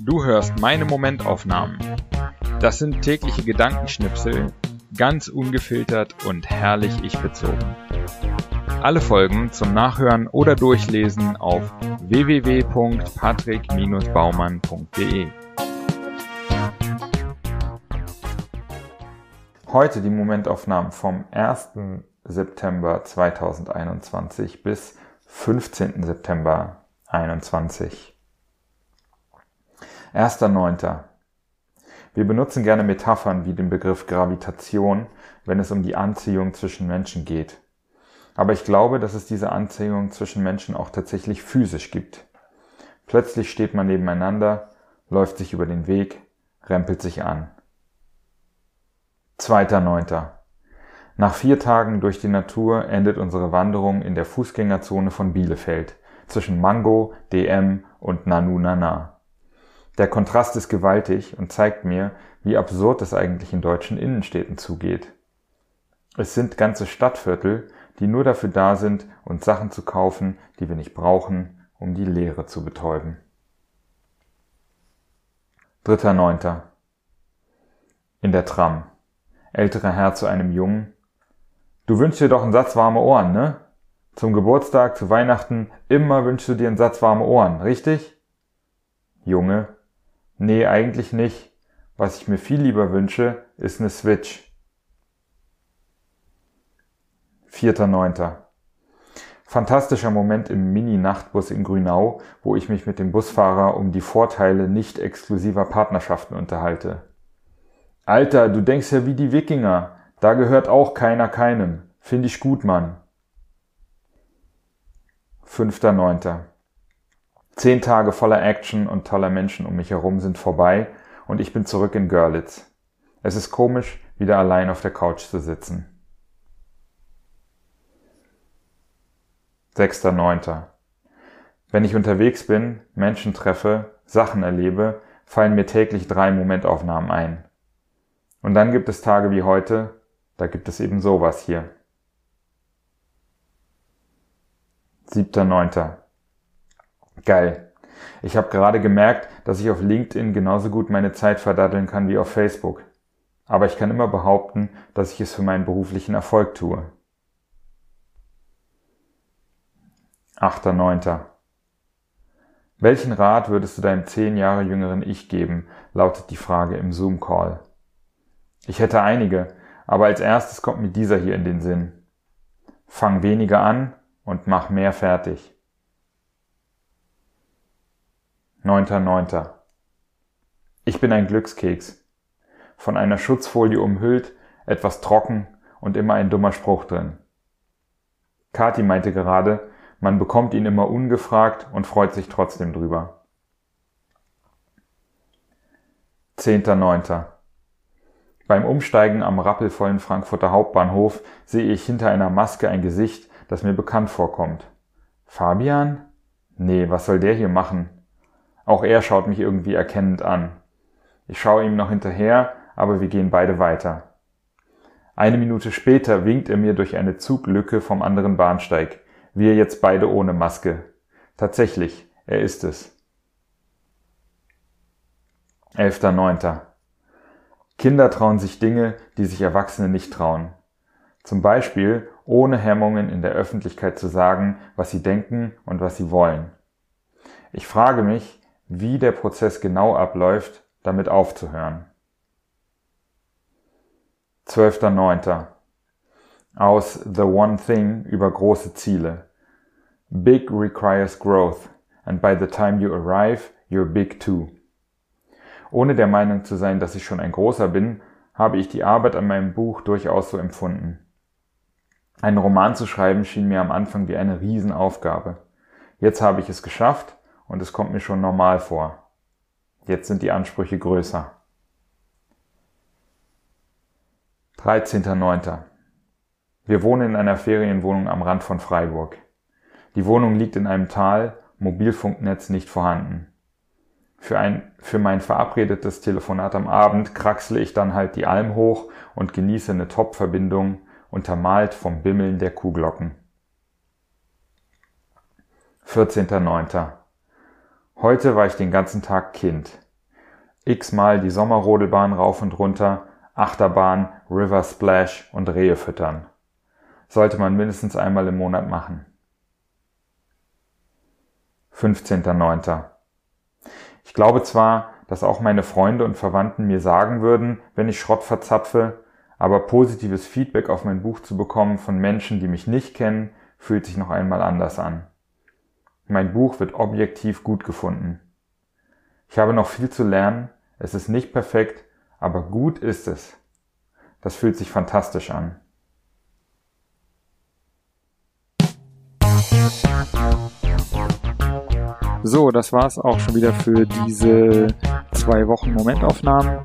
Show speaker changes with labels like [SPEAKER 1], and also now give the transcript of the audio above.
[SPEAKER 1] Du hörst meine Momentaufnahmen. Das sind tägliche Gedankenschnipsel, ganz ungefiltert und herrlich ich bezogen. Alle Folgen zum Nachhören oder Durchlesen auf www.patrick-baumann.de. Heute die Momentaufnahmen vom 1. September 2021 bis 15. September 2021. 1.9. Wir benutzen gerne Metaphern wie den Begriff Gravitation, wenn es um die Anziehung zwischen Menschen geht. Aber ich glaube, dass es diese Anziehung zwischen Menschen auch tatsächlich physisch gibt. Plötzlich steht man nebeneinander, läuft sich über den Weg, rempelt sich an. 2.9. Nach vier Tagen durch die Natur endet unsere Wanderung in der Fußgängerzone von Bielefeld zwischen Mango, DM und Nanu Nana. Der Kontrast ist gewaltig und zeigt mir, wie absurd es eigentlich in deutschen Innenstädten zugeht. Es sind ganze Stadtviertel, die nur dafür da sind, uns Sachen zu kaufen, die wir nicht brauchen, um die Leere zu betäuben. Dritter Neunter. In der Tram. Älterer Herr zu einem Jungen. Du wünschst dir doch einen Satz warme Ohren, ne? Zum Geburtstag, zu Weihnachten, immer wünschst du dir einen Satz warme Ohren, richtig? Junge, Nee, eigentlich nicht. Was ich mir viel lieber wünsche, ist eine Switch. 4.9. Fantastischer Moment im Mini-Nachtbus in Grünau, wo ich mich mit dem Busfahrer um die Vorteile nicht exklusiver Partnerschaften unterhalte. Alter, du denkst ja wie die Wikinger. Da gehört auch keiner keinem. Find ich gut, Mann. 5.9. Zehn Tage voller Action und toller Menschen um mich herum sind vorbei und ich bin zurück in Görlitz. Es ist komisch, wieder allein auf der Couch zu sitzen. 6.9. Wenn ich unterwegs bin, Menschen treffe, Sachen erlebe, fallen mir täglich drei Momentaufnahmen ein. Und dann gibt es Tage wie heute, da gibt es eben sowas hier. 7.9. Geil. Ich habe gerade gemerkt, dass ich auf LinkedIn genauso gut meine Zeit verdaddeln kann wie auf Facebook. Aber ich kann immer behaupten, dass ich es für meinen beruflichen Erfolg tue. 8.9. Welchen Rat würdest du deinem zehn Jahre jüngeren Ich geben, lautet die Frage im Zoom-Call. Ich hätte einige, aber als erstes kommt mir dieser hier in den Sinn. Fang weniger an und mach mehr fertig. 9.9. Ich bin ein Glückskeks. Von einer Schutzfolie umhüllt, etwas trocken und immer ein dummer Spruch drin. Kati meinte gerade, man bekommt ihn immer ungefragt und freut sich trotzdem drüber. 10.9. Beim Umsteigen am rappelvollen Frankfurter Hauptbahnhof sehe ich hinter einer Maske ein Gesicht, das mir bekannt vorkommt. Fabian? Nee, was soll der hier machen? Auch er schaut mich irgendwie erkennend an. Ich schaue ihm noch hinterher, aber wir gehen beide weiter. Eine Minute später winkt er mir durch eine Zuglücke vom anderen Bahnsteig. Wir jetzt beide ohne Maske. Tatsächlich, er ist es. 11.9. Kinder trauen sich Dinge, die sich Erwachsene nicht trauen. Zum Beispiel ohne Hemmungen in der Öffentlichkeit zu sagen, was sie denken und was sie wollen. Ich frage mich, wie der Prozess genau abläuft, damit aufzuhören. 12.09. Aus The One Thing über große Ziele. Big requires growth, and by the time you arrive, you're big too. Ohne der Meinung zu sein, dass ich schon ein großer bin, habe ich die Arbeit an meinem Buch durchaus so empfunden. Einen Roman zu schreiben schien mir am Anfang wie eine Riesenaufgabe. Jetzt habe ich es geschafft und es kommt mir schon normal vor. Jetzt sind die Ansprüche größer. 13.09. Wir wohnen in einer Ferienwohnung am Rand von Freiburg. Die Wohnung liegt in einem Tal, Mobilfunknetz nicht vorhanden. Für, ein, für mein verabredetes Telefonat am Abend kraxle ich dann halt die Alm hoch und genieße eine Top-Verbindung, untermalt vom Bimmeln der Kuhglocken. 14.09. Heute war ich den ganzen Tag Kind. X-mal die Sommerrodelbahn rauf und runter, Achterbahn, River Splash und Rehe füttern. Sollte man mindestens einmal im Monat machen. 15.09. Ich glaube zwar, dass auch meine Freunde und Verwandten mir sagen würden, wenn ich Schrott verzapfe, aber positives Feedback auf mein Buch zu bekommen von Menschen, die mich nicht kennen, fühlt sich noch einmal anders an. Mein Buch wird objektiv gut gefunden. Ich habe noch viel zu lernen, es ist nicht perfekt, aber gut ist es. Das fühlt sich fantastisch an.
[SPEAKER 2] So, das war's auch schon wieder für diese zwei Wochen Momentaufnahmen.